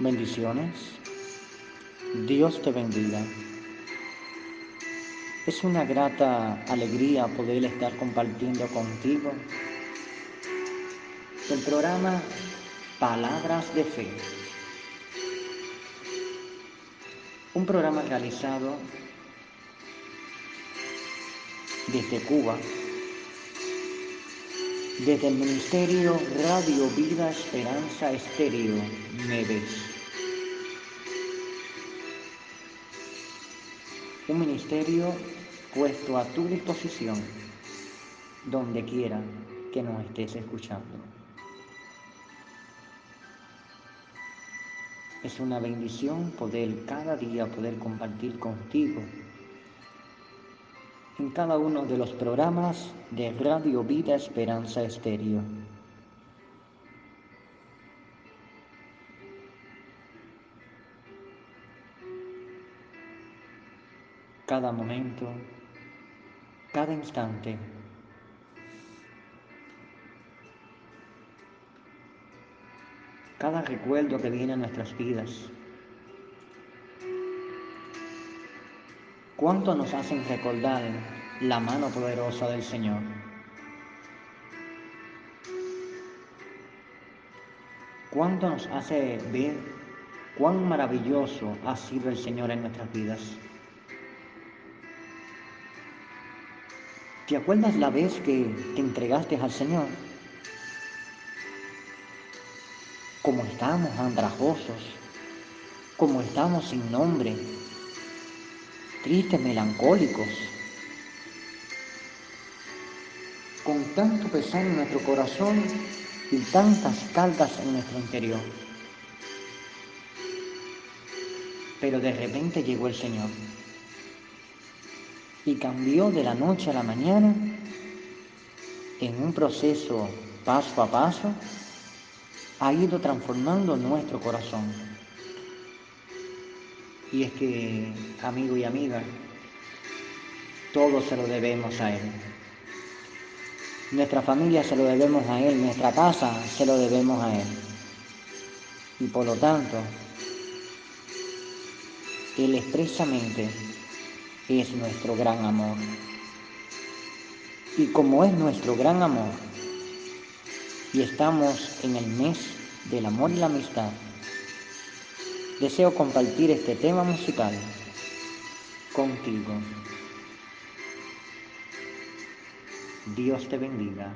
Bendiciones. Dios te bendiga. Es una grata alegría poder estar compartiendo contigo el programa Palabras de Fe. Un programa realizado desde Cuba, desde el Ministerio Radio Vida Esperanza Estéreo, Neves. Un ministerio puesto a tu disposición donde quiera que nos estés escuchando. Es una bendición poder cada día poder compartir contigo en cada uno de los programas de Radio Vida Esperanza Estéreo. Cada momento, cada instante, cada recuerdo que viene a nuestras vidas. ¿Cuánto nos hacen recordar la mano poderosa del Señor? ¿Cuánto nos hace ver cuán maravilloso ha sido el Señor en nuestras vidas? ¿Te acuerdas la vez que te entregaste al Señor? Como estamos andrajosos, como estamos sin nombre, tristes, melancólicos, con tanto pesar en nuestro corazón y tantas cargas en nuestro interior. Pero de repente llegó el Señor y cambió de la noche a la mañana en un proceso paso a paso, ha ido transformando nuestro corazón. Y es que, amigo y amiga, todo se lo debemos a Él. Nuestra familia se lo debemos a Él, nuestra casa se lo debemos a Él. Y por lo tanto, Él expresamente es nuestro gran amor. Y como es nuestro gran amor, y estamos en el mes del amor y la amistad, deseo compartir este tema musical contigo. Dios te bendiga.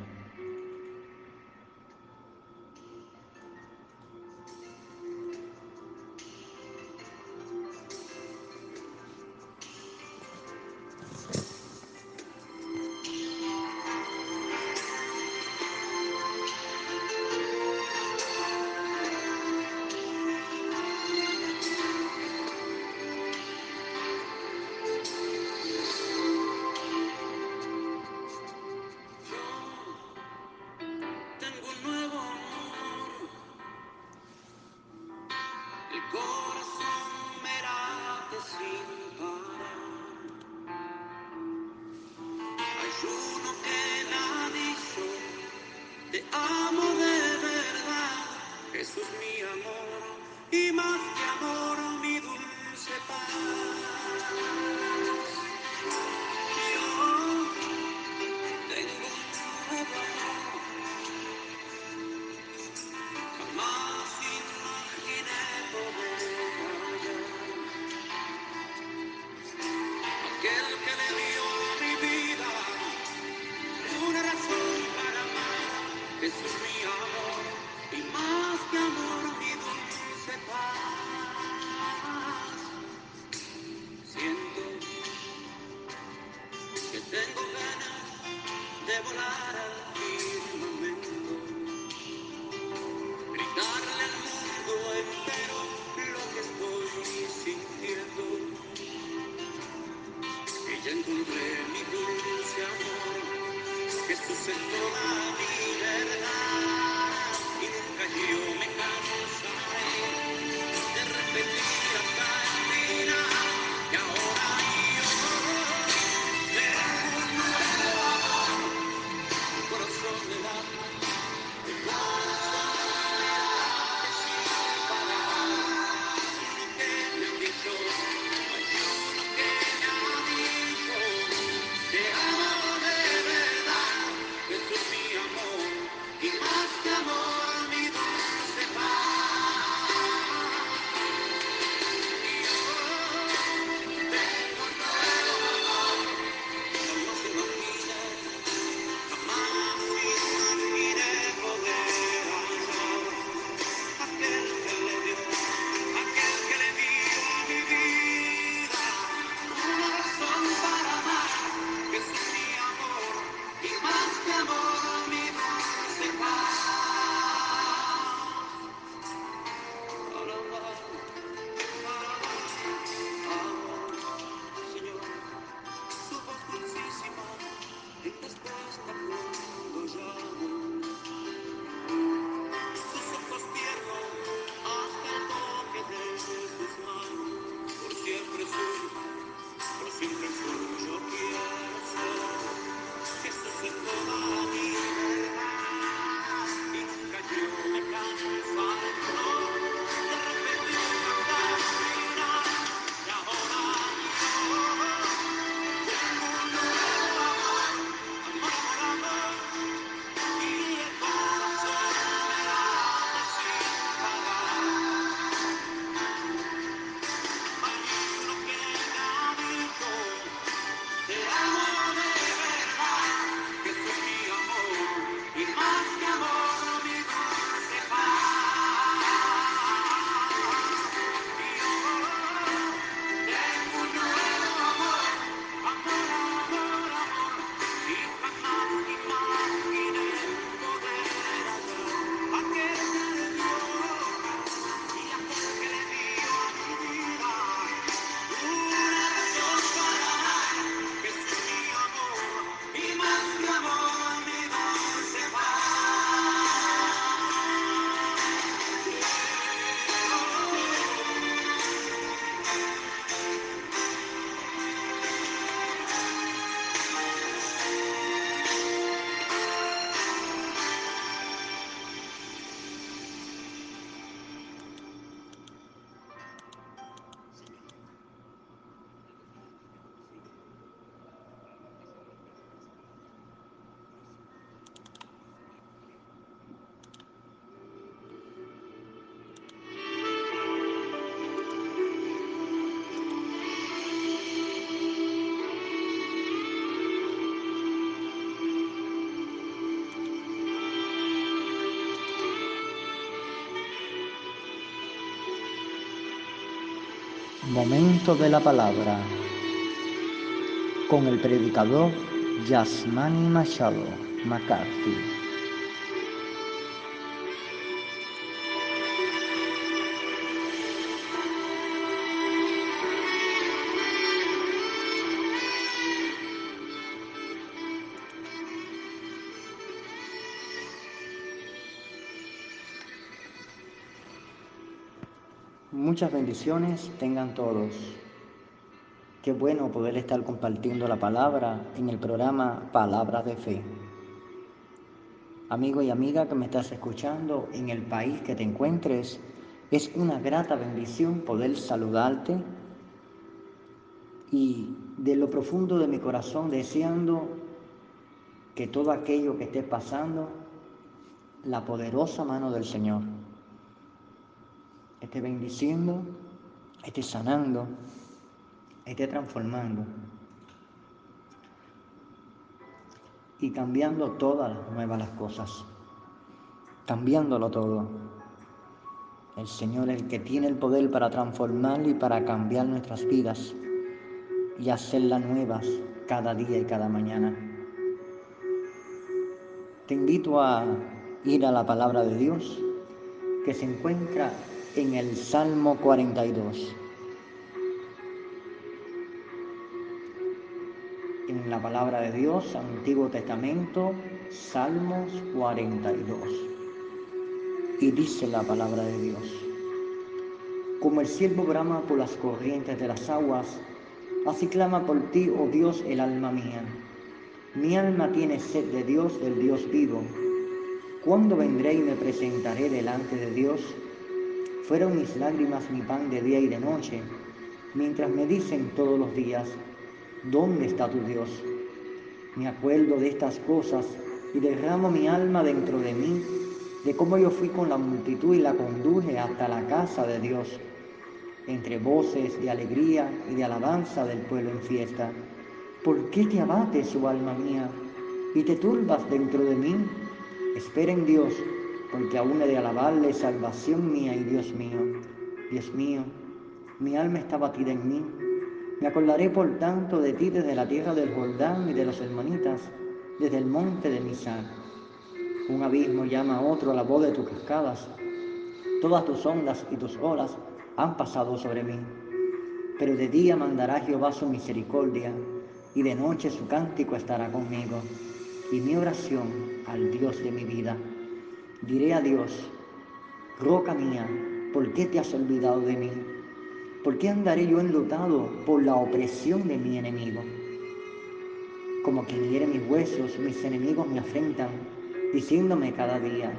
Momento de la palabra con el predicador Yasmani Machado McCarthy. Muchas bendiciones tengan todos. Qué bueno poder estar compartiendo la palabra en el programa Palabras de Fe. Amigo y amiga que me estás escuchando en el país que te encuentres, es una grata bendición poder saludarte y de lo profundo de mi corazón deseando que todo aquello que esté pasando, la poderosa mano del Señor esté bendiciendo, esté sanando, esté transformando y cambiando todas las nuevas las cosas, cambiándolo todo. El Señor es el que tiene el poder para transformar y para cambiar nuestras vidas y hacerlas nuevas cada día y cada mañana. Te invito a ir a la palabra de Dios que se encuentra en el Salmo 42. En la palabra de Dios, Antiguo Testamento, Salmos 42. Y dice la palabra de Dios, como el siervo brama por las corrientes de las aguas, así clama por ti, oh Dios, el alma mía. Mi alma tiene sed de Dios, del Dios vivo. ¿Cuándo vendré y me presentaré delante de Dios? Fueron mis lágrimas mi pan de día y de noche, mientras me dicen todos los días, ¿dónde está tu Dios? Me acuerdo de estas cosas y derramo mi alma dentro de mí, de cómo yo fui con la multitud y la conduje hasta la casa de Dios, entre voces de alegría y de alabanza del pueblo en fiesta. ¿Por qué te abates, oh alma mía, y te turbas dentro de mí? Espera en Dios porque aún he de alabarle salvación mía y Dios mío. Dios mío, mi alma está batida en mí. Me acordaré por tanto de ti desde la tierra del Jordán y de los hermanitas, desde el monte de Misar. Un abismo llama a otro a la voz de tus cascadas. Todas tus ondas y tus olas han pasado sobre mí. Pero de día mandará Jehová su misericordia, y de noche su cántico estará conmigo, y mi oración al Dios de mi vida. Diré a Dios, roca mía, ¿por qué te has olvidado de mí? ¿Por qué andaré yo enlutado por la opresión de mi enemigo? Como quien hiere mis huesos, mis enemigos me afrentan, diciéndome cada día,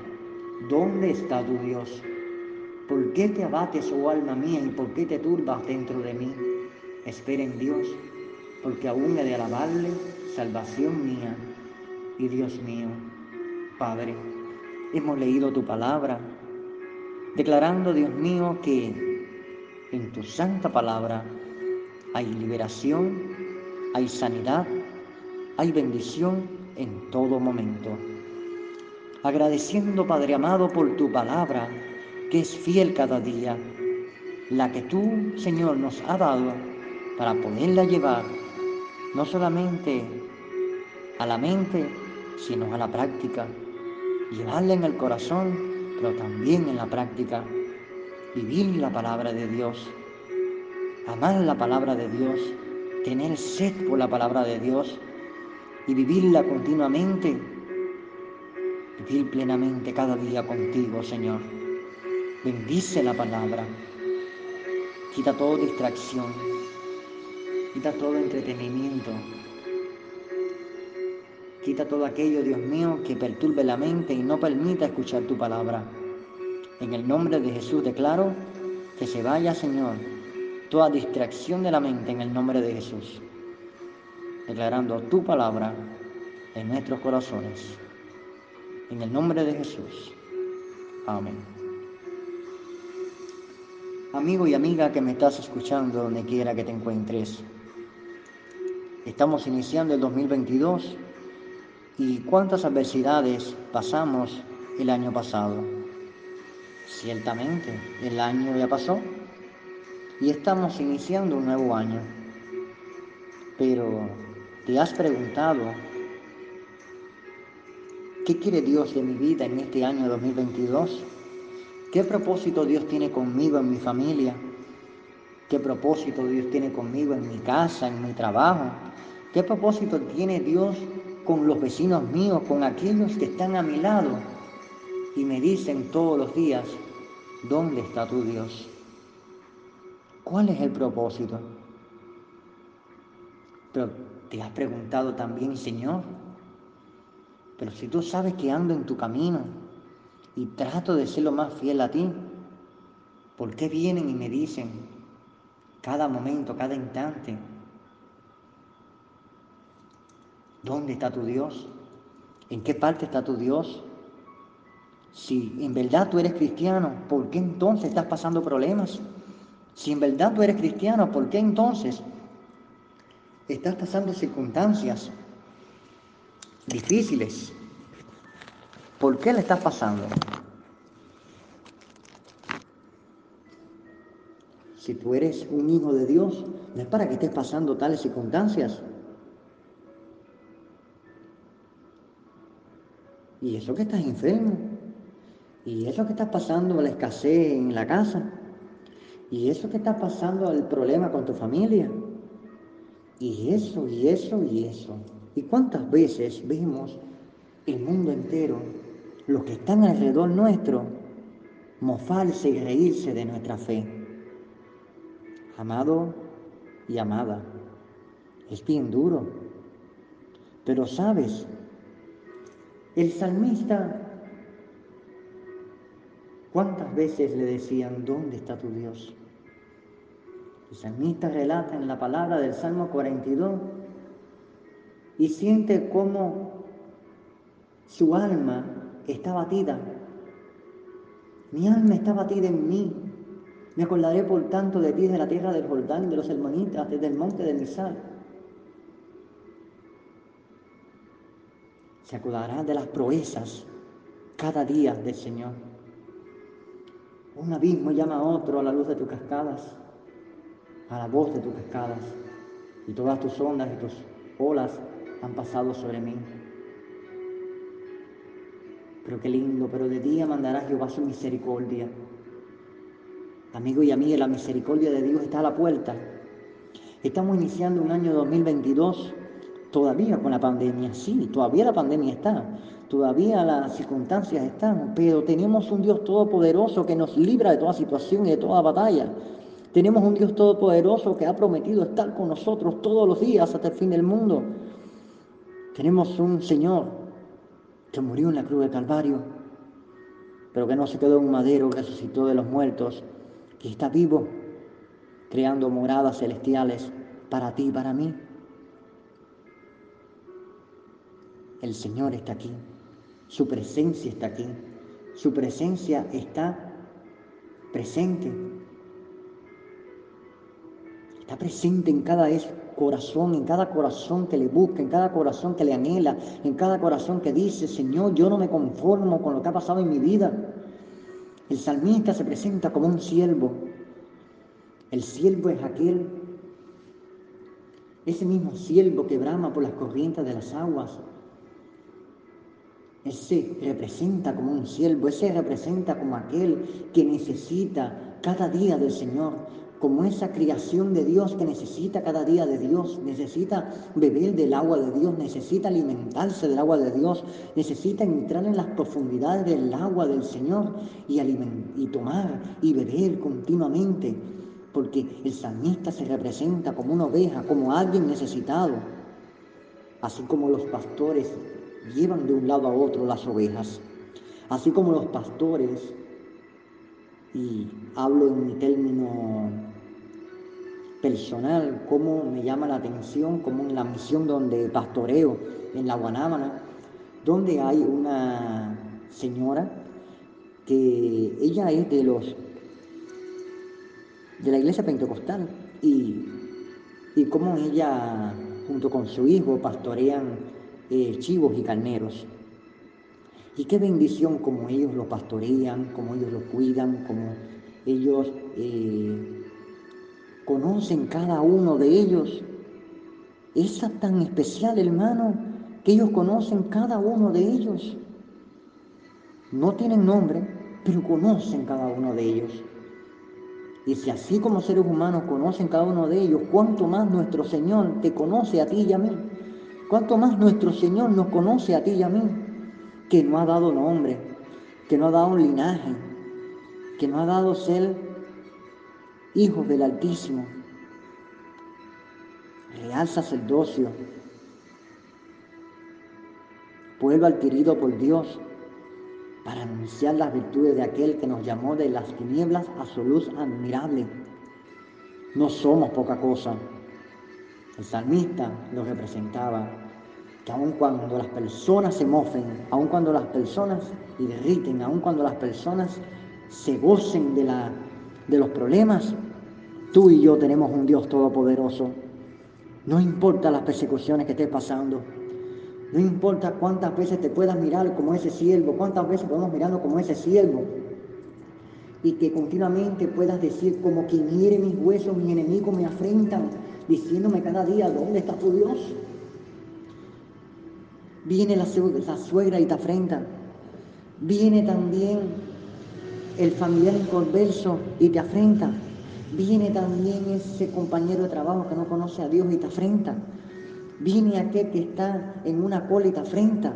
¿dónde está tu Dios? ¿Por qué te abates, oh alma mía, y por qué te turbas dentro de mí? Espera en Dios, porque aún he de alabarle, salvación mía y Dios mío. Padre, hemos leído tu palabra, declarando, Dios mío, que en tu santa palabra hay liberación, hay sanidad, hay bendición en todo momento. Agradeciendo, Padre amado, por tu palabra, que es fiel cada día, la que tú, Señor, nos ha dado para poderla llevar no solamente a la mente, sino a la práctica llevarla en el corazón, pero también en la práctica, vivir la palabra de Dios, amar la palabra de Dios, tener sed por la palabra de Dios y vivirla continuamente, vivir plenamente cada día contigo, Señor. Bendice la palabra, quita toda distracción, quita todo entretenimiento, Quita todo aquello, Dios mío, que perturbe la mente y no permita escuchar tu palabra. En el nombre de Jesús declaro que se vaya, Señor, toda distracción de la mente en el nombre de Jesús. Declarando tu palabra en nuestros corazones. En el nombre de Jesús. Amén. Amigo y amiga que me estás escuchando donde quiera que te encuentres. Estamos iniciando el 2022 ¿Y cuántas adversidades pasamos el año pasado? Ciertamente, el año ya pasó y estamos iniciando un nuevo año. Pero te has preguntado, ¿qué quiere Dios de mi vida en este año 2022? ¿Qué propósito Dios tiene conmigo en mi familia? ¿Qué propósito Dios tiene conmigo en mi casa, en mi trabajo? ¿Qué propósito tiene Dios con los vecinos míos, con aquellos que están a mi lado y me dicen todos los días, ¿dónde está tu Dios? ¿Cuál es el propósito? Pero te has preguntado también, Señor, pero si tú sabes que ando en tu camino y trato de ser lo más fiel a ti, ¿por qué vienen y me dicen cada momento, cada instante, ¿dónde está tu Dios? ¿En qué parte está tu Dios? Si en verdad tú eres cristiano, ¿por qué entonces estás pasando problemas? Si en verdad tú eres cristiano, ¿por qué entonces estás pasando circunstancias difíciles? ¿Por qué le estás pasando? Si tú eres un hijo de Dios, no es para que estés pasando tales circunstancias. Y eso que estás enfermo, y eso que está pasando la escasez en la casa, y eso que está pasando el problema con tu familia, y eso, y eso, y eso. ¿Y cuántas veces vemos el mundo entero, los que están alrededor nuestro, mofarse y reírse de nuestra fe? Amado y amada, es bien duro. Pero sabes, el salmista ¿Cuántas veces le decían, ¿dónde está tu Dios? El salmista relata en la palabra del Salmo 42 y siente cómo su alma está batida. Mi alma está batida en mí. Me acordaré por tanto de ti de la tierra del Jordán de los hermanitas, desde el monte de Misal. Se acordará de las proezas cada día del Señor. Un abismo llama a otro a la luz de tus cascadas, a la voz de tus cascadas, y todas tus ondas y tus olas han pasado sobre mí. Pero qué lindo, pero de día mandará Jehová su misericordia. Amigo y amiga, la misericordia de Dios está a la puerta. Estamos iniciando un año 2022 todavía con la pandemia, sí, todavía la pandemia está, todavía las circunstancias están, pero tenemos un Dios todopoderoso que nos libra de toda situación y de toda batalla. Tenemos un Dios todopoderoso que ha prometido estar con nosotros todos los días hasta el fin del mundo. Tenemos un Señor que murió en la cruz de Calvario, pero que no se quedó en un madero, resucitó de los muertos, que está vivo, creando moradas celestiales para ti y para mí. El Señor está aquí. Su presencia está aquí. Su presencia está presente. Está presente en cada corazón, en cada corazón que le busca, en cada corazón que le anhela, en cada corazón que dice, Señor, yo no me conformo con lo que ha pasado en mi vida. El salmista se presenta como un siervo. El siervo es aquel, ese mismo siervo que brama por las corrientes de las aguas, ese representa como un siervo, ese representa como aquel que necesita cada día del Señor, como esa creación de Dios que necesita cada día de Dios, necesita beber del agua de Dios, necesita alimentarse del agua de Dios, necesita entrar en las profundidades del agua del Señor y, y tomar y beber continuamente, porque el salmista se representa como una oveja, como alguien necesitado, así como los pastores llevan de un lado a otro las ovejas, así como los pastores, y hablo en mi término personal, cómo me llama la atención, como en la misión donde pastoreo en la Guanábana, donde hay una señora que ella es de los de la iglesia pentecostal y, y cómo ella junto con su hijo pastorean eh, chivos y carneros. Y qué bendición como ellos lo pastorean, como ellos lo cuidan, como ellos eh, conocen cada uno de ellos. Es tan especial, hermano, que ellos conocen cada uno de ellos. No tienen nombre, pero conocen cada uno de ellos. Y si así como seres humanos conocen cada uno de ellos, cuánto más nuestro Señor te conoce a ti y a mí. Cuánto más nuestro Señor nos conoce a ti y a mí, que no ha dado nombre, que no ha dado un linaje, que no ha dado ser hijos del Altísimo, real sacerdocio, pueblo adquirido por Dios para anunciar las virtudes de aquel que nos llamó de las tinieblas a su luz admirable. No somos poca cosa. El salmista lo representaba, que aun cuando las personas se mofen, aun cuando las personas irriten, aun cuando las personas se gocen de, la, de los problemas, tú y yo tenemos un Dios todopoderoso. No importa las persecuciones que estés pasando, no importa cuántas veces te puedas mirar como ese siervo, cuántas veces podemos mirarnos como ese siervo, y que continuamente puedas decir como quien hiere mis huesos, mis enemigos me afrentan, diciéndome cada día, ¿dónde está tu Dios? Viene la, suegra y te afrenta. Viene también el familiar inconverso y te afrenta. Viene también ese compañero de trabajo que no conoce a Dios y te afrenta. Viene aquel que está en una cola y te afrenta.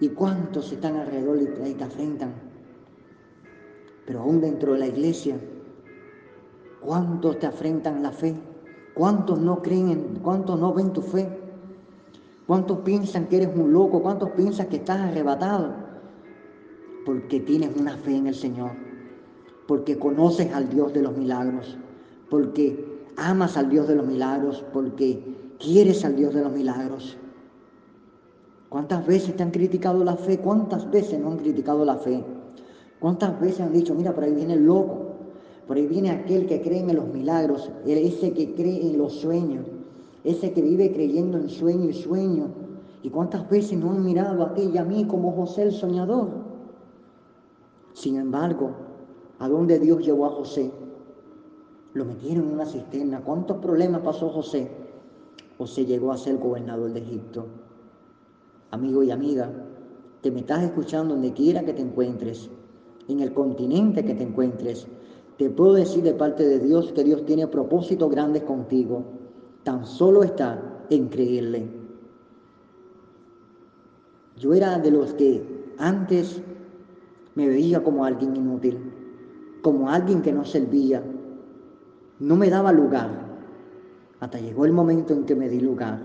¿Y cuántos están alrededor y te afrentan? Pero aún dentro de la iglesia, ¿cuántos te afrentan la fe? ¿Cuántos no creen en, cuántos no ven tu fe? ¿Cuántos piensan que eres un loco? ¿Cuántos piensan que estás arrebatado? Porque tienes una fe en el Señor, porque conoces al Dios de los milagros, porque amas al Dios de los milagros, porque quieres al Dios de los milagros. ¿Cuántas veces te han criticado la fe? ¿Cuántas veces no han criticado la fe? ¿Cuántas veces han dicho, mira, por ahí viene el loco, por ahí viene aquel que cree en los milagros, ese que cree en los sueños, ese que vive creyendo en sueño y sueño. ¿Y cuántas veces no han mirado a ti a mí como José el soñador? Sin embargo, ¿a dónde Dios llevó a José? Lo metieron en una cisterna. ¿Cuántos problemas pasó José? José llegó a ser gobernador de Egipto. Amigo y amiga, que me estás escuchando donde quiera que te encuentres, en el continente que te encuentres, te puedo decir de parte de Dios que Dios tiene propósitos grandes contigo. Tan solo está en creerle. Yo era de los que antes me veía como alguien inútil, como alguien que no servía, no me daba lugar. Hasta llegó el momento en que me di lugar.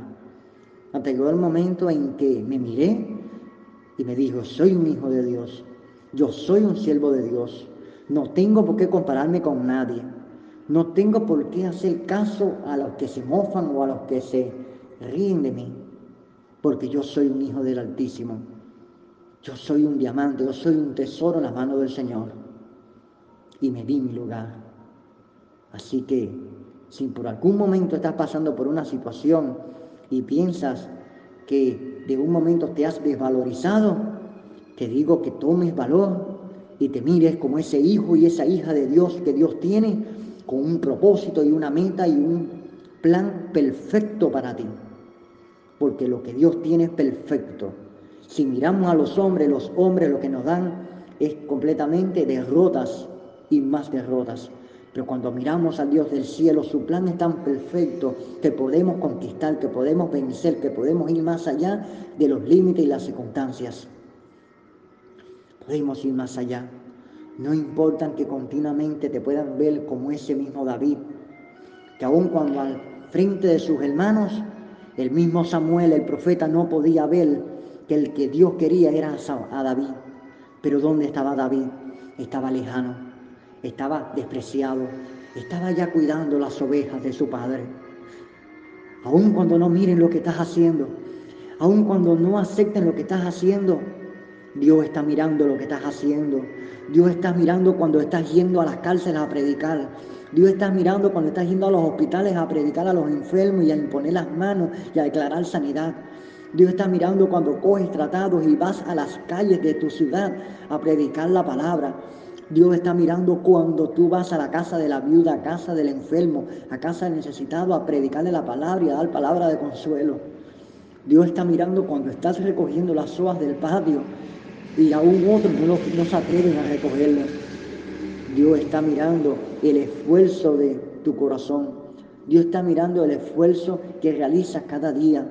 Hasta llegó el momento en que me miré y me dijo, soy un hijo de Dios. Yo soy un siervo de Dios. No tengo por qué compararme con nadie. No tengo por qué hacer caso a los que se mofan o a los que se ríen de mí. Porque yo soy un hijo del Altísimo. Yo soy un diamante, yo soy un tesoro en las manos del Señor. Y me di mi lugar. Así que si por algún momento estás pasando por una situación y piensas que de un momento te has desvalorizado, te digo que tomes valor y te mires como ese hijo y esa hija de Dios que Dios tiene con un propósito y una meta y un plan perfecto para ti. Porque lo que Dios tiene es perfecto. Si miramos a los hombres, los hombres lo que nos dan es completamente derrotas y más derrotas. Pero cuando miramos al Dios del cielo, su plan es tan perfecto que podemos conquistar, que podemos vencer, que podemos ir más allá de los límites y las circunstancias. Podemos ir más allá. No importa que continuamente te puedan ver como ese mismo David, que aun cuando al frente de sus hermanos, el mismo Samuel, el profeta, no podía ver que el que Dios quería era a David. Pero ¿dónde estaba David? Estaba lejano, estaba despreciado, estaba ya cuidando las ovejas de su padre. Aun cuando no miren lo que estás haciendo, aun cuando no acepten lo que estás haciendo, Dios está mirando lo que estás haciendo. Dios está mirando cuando estás yendo a las cárceles a predicar. Dios está mirando cuando estás yendo a los hospitales a predicar a los enfermos y a imponer las manos y a declarar sanidad. Dios está mirando cuando coges tratados y vas a las calles de tu ciudad a predicar la palabra. Dios está mirando cuando tú vas a la casa de la viuda, a casa del enfermo, a casa del necesitado, a predicarle la palabra y a dar palabra de consuelo. Dios está mirando cuando estás recogiendo las hojas del patio y aún otros no, no se atreven a recogerlas. Dios está mirando el esfuerzo de tu corazón. Dios está mirando el esfuerzo que realizas cada día.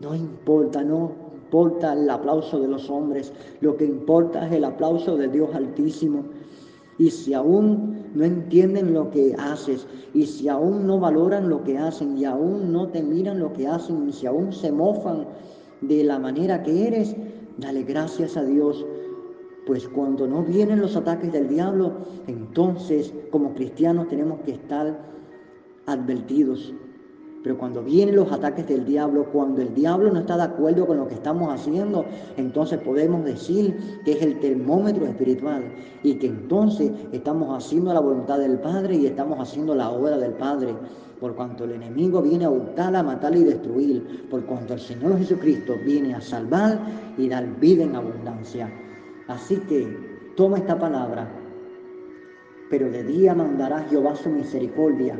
No importa, no importa el aplauso de los hombres, lo que importa es el aplauso de Dios Altísimo. Y si aún no entienden lo que haces, y si aún no valoran lo que hacen, y aún no te miran lo que hacen, y si aún se mofan de la manera que eres, dale gracias a Dios. Pues cuando no vienen los ataques del diablo, entonces como cristianos tenemos que estar advertidos pero cuando vienen los ataques del diablo, cuando el diablo no está de acuerdo con lo que estamos haciendo, entonces podemos decir que es el termómetro espiritual y que entonces estamos haciendo la voluntad del Padre y estamos haciendo la obra del Padre. Por cuanto el enemigo viene a hurtar, a matar y destruir, por cuanto el Señor Jesucristo viene a salvar y dar vida en abundancia. Así que toma esta palabra, pero de día mandará Jehová su misericordia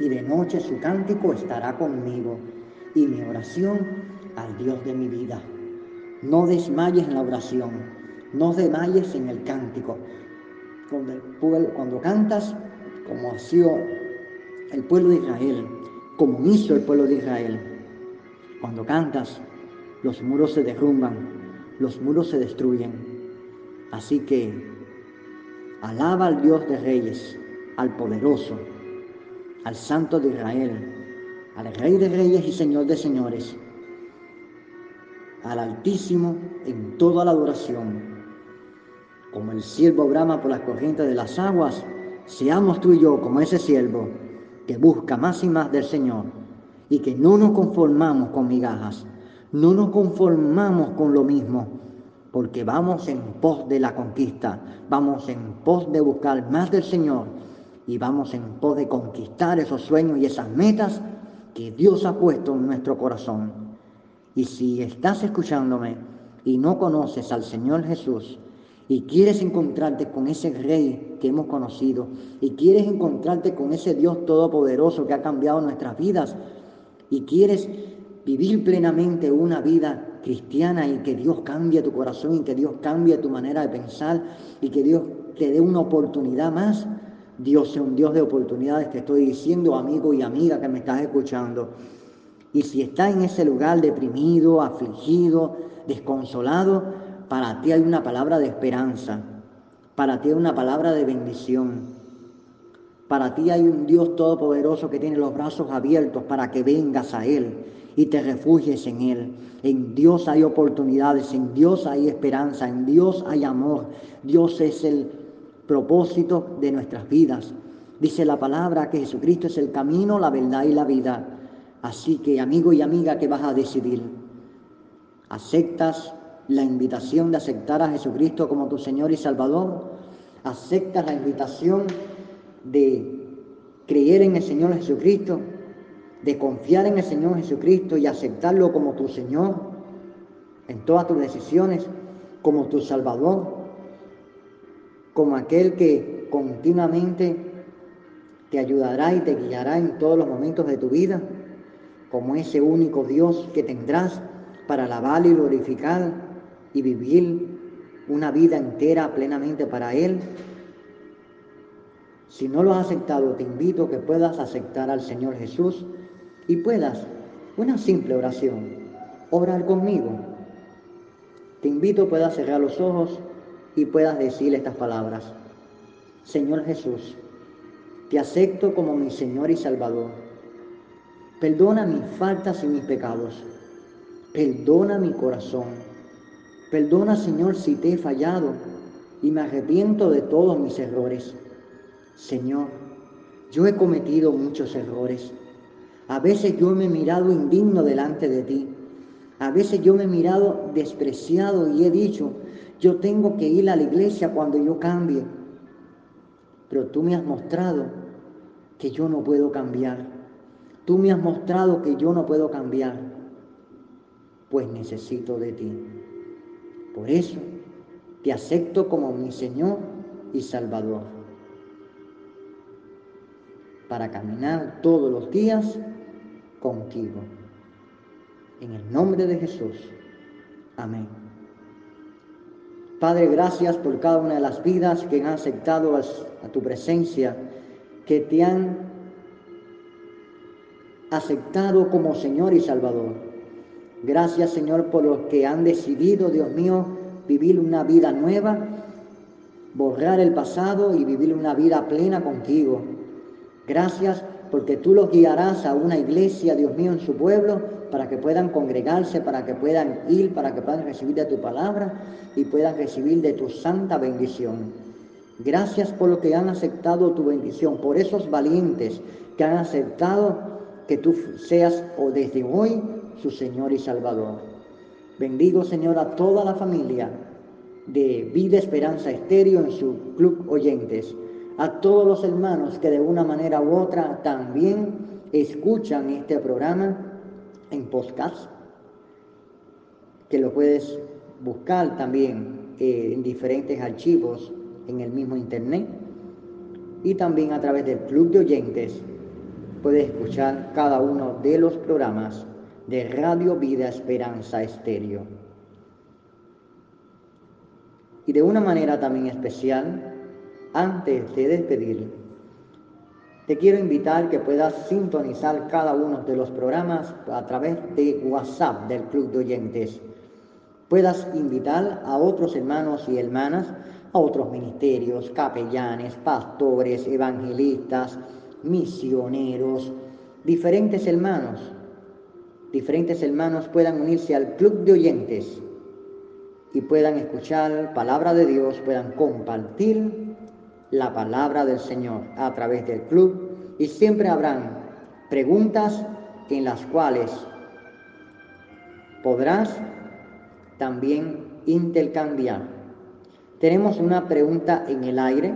y de noche su cántico estará conmigo y mi oración al Dios de mi vida. No desmayes en la oración, no desmayes en el cántico. Cuando, cuando cantas, como ha sido el pueblo de Israel, como hizo el pueblo de Israel, cuando cantas, los muros se derrumban, los muros se destruyen. Así que alaba al Dios de reyes, al poderoso, al Santo de Israel, al Rey de Reyes y Señor de Señores, al Altísimo en toda la adoración. Como el siervo brama por las corrientes de las aguas, seamos tú y yo como ese siervo que busca más y más del Señor y que no nos conformamos con migajas, no nos conformamos con lo mismo, porque vamos en pos de la conquista, vamos en pos de buscar más del Señor y vamos en pos de conquistar esos sueños y esas metas que Dios ha puesto en nuestro corazón. Y si estás escuchándome y no conoces al Señor Jesús y quieres encontrarte con ese Rey que hemos conocido y quieres encontrarte con ese Dios todopoderoso que ha cambiado nuestras vidas y quieres vivir plenamente una vida cristiana y que Dios cambie tu corazón y que Dios cambie tu manera de pensar y que Dios te dé una oportunidad más, Dios es un Dios de oportunidades, te estoy diciendo, amigo y amiga que me estás escuchando. Y si estás en ese lugar deprimido, afligido, desconsolado, para ti hay una palabra de esperanza, para ti hay una palabra de bendición. Para ti hay un Dios todopoderoso que tiene los brazos abiertos para que vengas a Él y te refugies en Él. En Dios hay oportunidades, en Dios hay esperanza, en Dios hay amor. Dios es el propósito de nuestras vidas. Dice la palabra que Jesucristo es el camino, la verdad y la vida. Así que, amigo y amiga, ¿qué vas a decidir? ¿Aceptas la invitación de aceptar a Jesucristo como tu Señor y Salvador? ¿Aceptas la invitación de creer en el Señor Jesucristo? ¿De confiar en el Señor Jesucristo y aceptarlo como tu Señor en todas tus decisiones, como tu Salvador? Como aquel que continuamente te ayudará y te guiará en todos los momentos de tu vida, como ese único Dios que tendrás para alabar y glorificar y vivir una vida entera plenamente para Él. Si no lo has aceptado, te invito a que puedas aceptar al Señor Jesús y puedas, una simple oración, orar conmigo. Te invito a puedas cerrar los ojos y puedas decir estas palabras. Señor Jesús, te acepto como mi Señor y Salvador. Perdona mis faltas y mis pecados. Perdona mi corazón. Perdona, Señor, si te he fallado y me arrepiento de todos mis errores. Señor, yo he cometido muchos errores. A veces yo me he mirado indigno delante de ti. A veces yo me he mirado despreciado y he dicho, yo tengo que ir a la iglesia cuando yo cambie. Pero tú me has mostrado que yo no puedo cambiar. Tú me has mostrado que yo no puedo cambiar. Pues necesito de ti. Por eso te acepto como mi Señor y Salvador, para caminar todos los días contigo. En el nombre de Jesús. Amén. Padre, gracias por cada una de las vidas que han aceptado a tu presencia, que te han aceptado como Señor y Salvador. Gracias, Señor, por los que han decidido, Dios mío, vivir una vida nueva, borrar el pasado y vivir una vida plena contigo. Gracias porque tú los guiarás a una iglesia, Dios mío, en su pueblo, para que puedan congregarse, para que puedan ir, para que puedan recibir de tu palabra y puedan recibir de tu santa bendición. Gracias por lo que han aceptado tu bendición, por esos valientes que han aceptado que tú seas o desde hoy su Señor y Salvador. Bendigo, Señor, a toda la familia de Vida Esperanza Estéreo en su club oyentes a todos los hermanos que de una manera u otra también escuchan este programa en podcast, que lo puedes buscar también eh, en diferentes archivos en el mismo internet y también a través del club de oyentes puedes escuchar cada uno de los programas de Radio Vida Esperanza Estéreo. Y de una manera también especial, antes de despedir, te quiero invitar que puedas sintonizar cada uno de los programas a través de WhatsApp del Club de Oyentes. Puedas invitar a otros hermanos y hermanas, a otros ministerios, capellanes, pastores, evangelistas, misioneros, diferentes hermanos. Diferentes hermanos puedan unirse al Club de Oyentes y puedan escuchar palabra de Dios, puedan compartir la palabra del Señor a través del club y siempre habrán preguntas en las cuales podrás también intercambiar. Tenemos una pregunta en el aire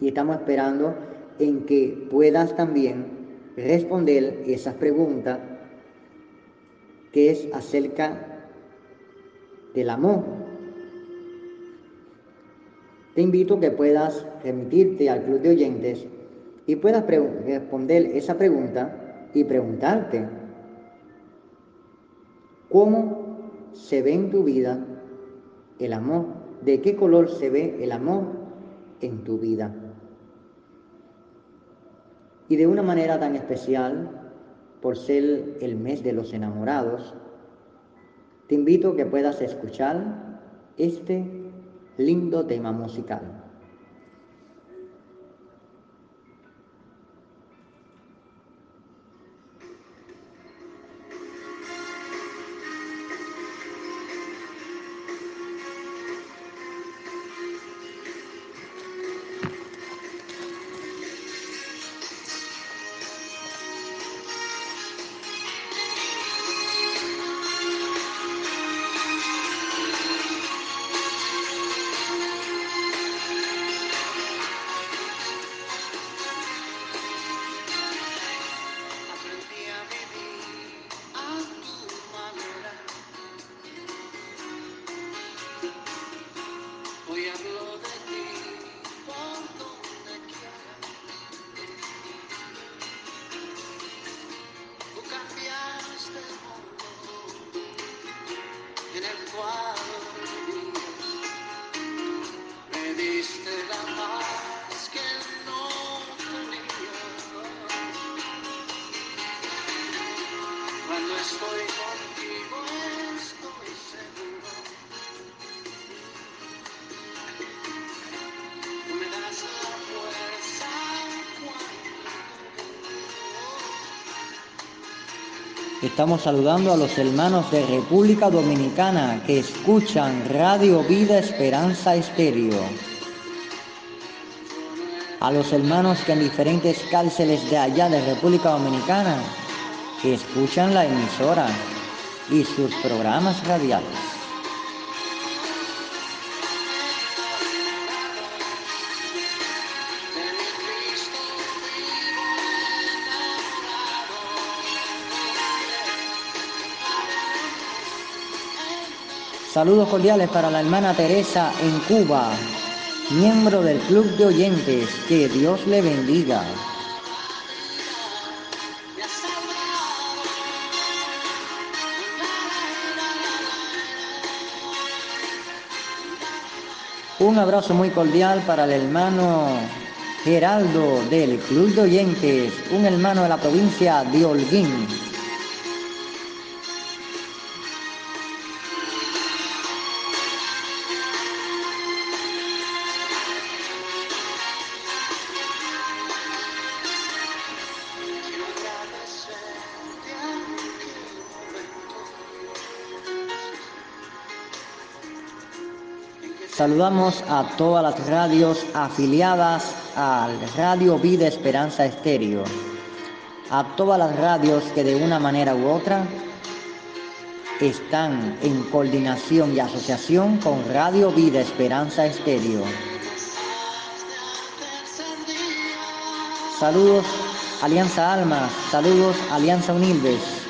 y estamos esperando en que puedas también responder esa pregunta que es acerca del amor te invito a que puedas remitirte al club de oyentes y puedas responder esa pregunta y preguntarte, ¿cómo se ve en tu vida el amor? ¿De qué color se ve el amor en tu vida? Y de una manera tan especial, por ser el mes de los enamorados, te invito a que puedas escuchar este lindo tema musical. Estamos saludando a los hermanos de República Dominicana que escuchan Radio Vida Esperanza Estéreo. A los hermanos que en diferentes cárceles de allá de República Dominicana escuchan la emisora y sus programas radiales. Saludos cordiales para la hermana Teresa en Cuba miembro del club de oyentes, que Dios le bendiga. Un abrazo muy cordial para el hermano Geraldo del Club de Oyentes, un hermano de la provincia de Holguín. Saludamos a todas las radios afiliadas al Radio Vida Esperanza Estéreo, a todas las radios que de una manera u otra están en coordinación y asociación con Radio Vida Esperanza Estéreo. Saludos Alianza Alma, saludos Alianza Unilves.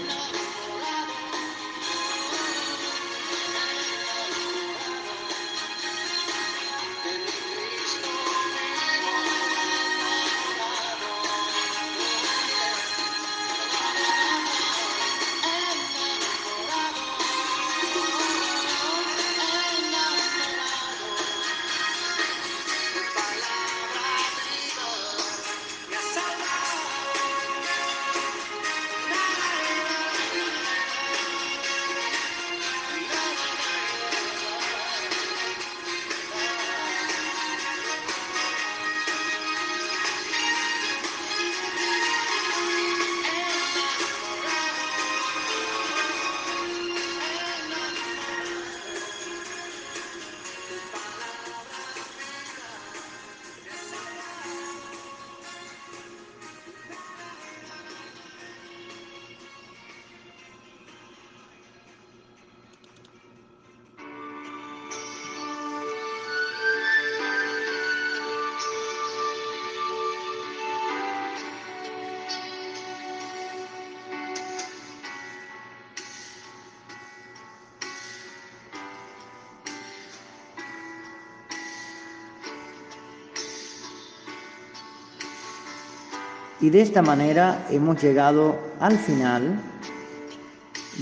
Y de esta manera hemos llegado al final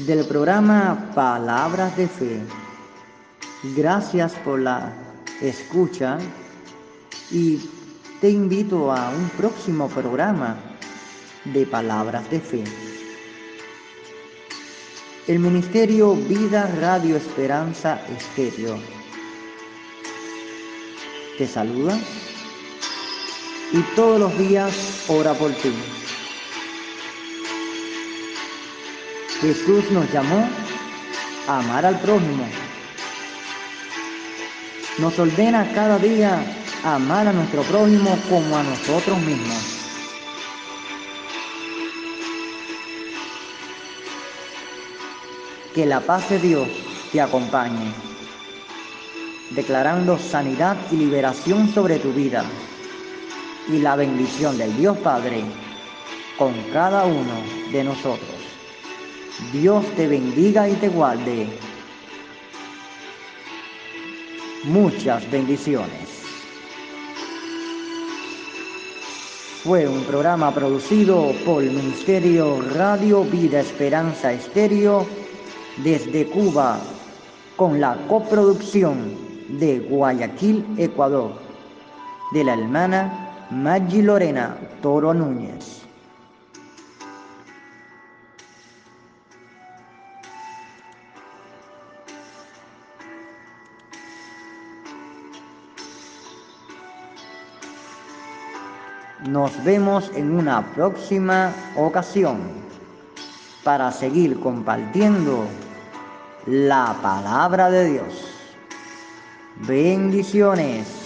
del programa Palabras de Fe. Gracias por la escucha y te invito a un próximo programa de Palabras de Fe. El Ministerio Vida Radio Esperanza Estéreo te saluda y todos los días ora por ti. Jesús nos llamó a amar al prójimo. Nos ordena cada día amar a nuestro prójimo como a nosotros mismos. Que la paz de Dios te acompañe, declarando sanidad y liberación sobre tu vida y la bendición del Dios Padre con cada uno de nosotros. Dios te bendiga y te guarde. Muchas bendiciones. Fue un programa producido por el Ministerio Radio Vida Esperanza Estéreo desde Cuba con la coproducción de Guayaquil, Ecuador, de la hermana Maggi Lorena Toro Núñez. Nos vemos en una próxima ocasión para seguir compartiendo la palabra de Dios. Bendiciones.